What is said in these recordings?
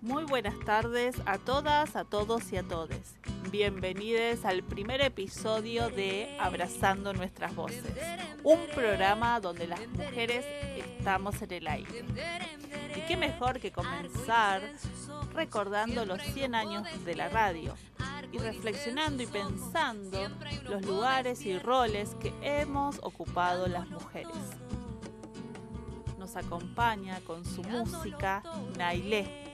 Muy buenas tardes a todas, a todos y a todes. Bienvenidos al primer episodio de Abrazando Nuestras Voces, un programa donde las mujeres estamos en el aire. Y qué mejor que comenzar recordando los 100 años de la radio y reflexionando y pensando los lugares y roles que hemos ocupado las mujeres. Nos acompaña con su música Nailé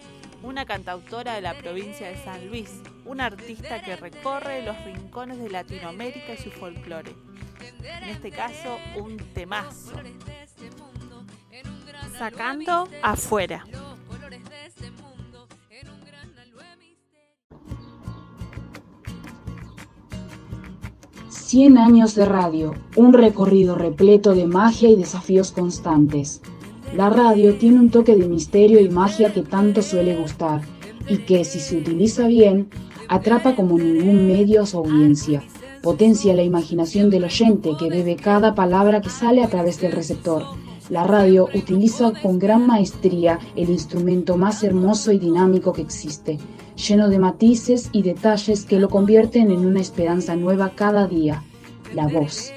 una cantautora de la provincia de San Luis, una artista que recorre los rincones de Latinoamérica y su folclore. En este caso, un temazo. Sacando afuera. Cien años de radio, un recorrido repleto de magia y desafíos constantes. La radio tiene un toque de misterio y magia que tanto suele gustar y que, si se utiliza bien, atrapa como ningún medio a su audiencia. Potencia la imaginación del oyente que bebe cada palabra que sale a través del receptor. La radio utiliza con gran maestría el instrumento más hermoso y dinámico que existe, lleno de matices y detalles que lo convierten en una esperanza nueva cada día, la voz.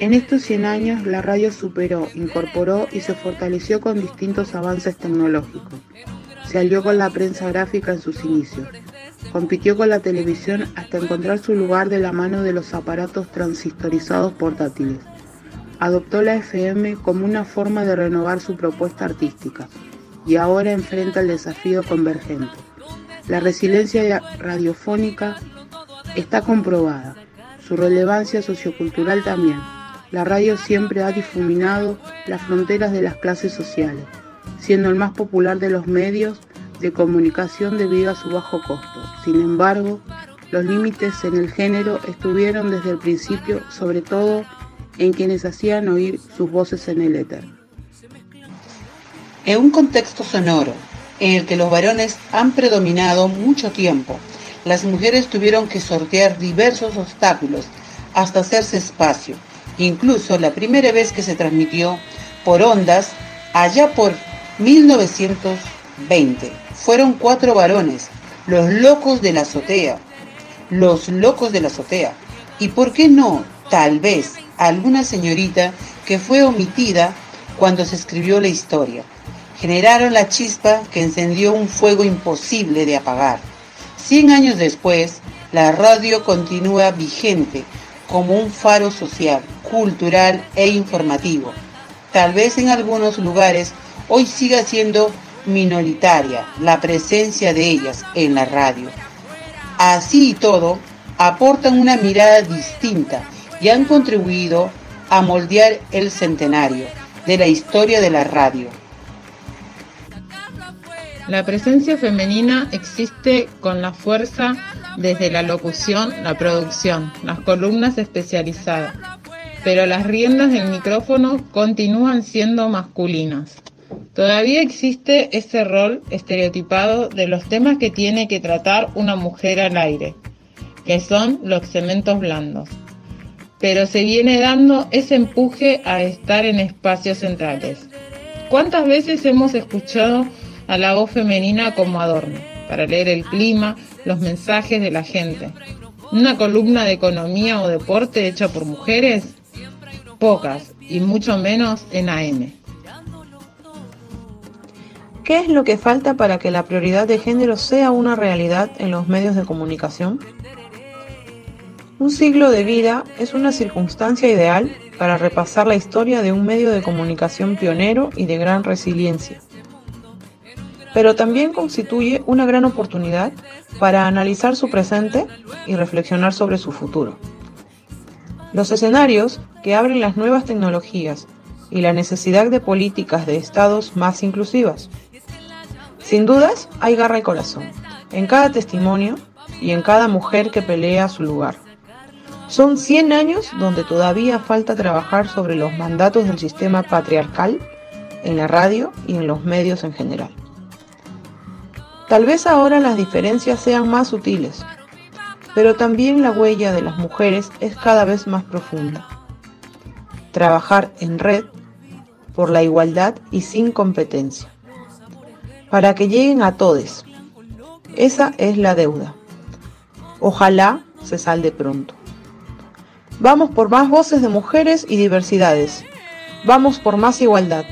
En estos 100 años, la radio superó, incorporó y se fortaleció con distintos avances tecnológicos. Se alió con la prensa gráfica en sus inicios. Compitió con la televisión hasta encontrar su lugar de la mano de los aparatos transistorizados portátiles. Adoptó la FM como una forma de renovar su propuesta artística y ahora enfrenta el desafío convergente. La resiliencia radiofónica está comprobada, su relevancia sociocultural también. La radio siempre ha difuminado las fronteras de las clases sociales, siendo el más popular de los medios de comunicación debido a su bajo costo. Sin embargo, los límites en el género estuvieron desde el principio, sobre todo en quienes hacían oír sus voces en el éter. En un contexto sonoro en el que los varones han predominado mucho tiempo, las mujeres tuvieron que sortear diversos obstáculos hasta hacerse espacio Incluso la primera vez que se transmitió por ondas, allá por 1920, fueron cuatro varones, los locos de la azotea, los locos de la azotea. ¿Y por qué no, tal vez, alguna señorita que fue omitida cuando se escribió la historia? Generaron la chispa que encendió un fuego imposible de apagar. Cien años después, la radio continúa vigente como un faro social, cultural e informativo. Tal vez en algunos lugares hoy siga siendo minoritaria la presencia de ellas en la radio. Así y todo, aportan una mirada distinta y han contribuido a moldear el centenario de la historia de la radio. La presencia femenina existe con la fuerza desde la locución, la producción, las columnas especializadas, pero las riendas del micrófono continúan siendo masculinas. Todavía existe ese rol estereotipado de los temas que tiene que tratar una mujer al aire, que son los cementos blandos. Pero se viene dando ese empuje a estar en espacios centrales. ¿Cuántas veces hemos escuchado a la voz femenina como adorno, para leer el clima, los mensajes de la gente? ¿Una columna de economía o deporte hecha por mujeres? Pocas y mucho menos en AM. ¿Qué es lo que falta para que la prioridad de género sea una realidad en los medios de comunicación? Un siglo de vida es una circunstancia ideal para repasar la historia de un medio de comunicación pionero y de gran resiliencia. Pero también constituye una gran oportunidad para analizar su presente y reflexionar sobre su futuro. Los escenarios que abren las nuevas tecnologías y la necesidad de políticas de estados más inclusivas. Sin dudas, hay garra y corazón, en cada testimonio y en cada mujer que pelea su lugar. Son 100 años donde todavía falta trabajar sobre los mandatos del sistema patriarcal en la radio y en los medios en general. Tal vez ahora las diferencias sean más sutiles, pero también la huella de las mujeres es cada vez más profunda. Trabajar en red por la igualdad y sin competencia. Para que lleguen a todos. Esa es la deuda. Ojalá se salde pronto. Vamos por más voces de mujeres y diversidades. Vamos por más igualdad.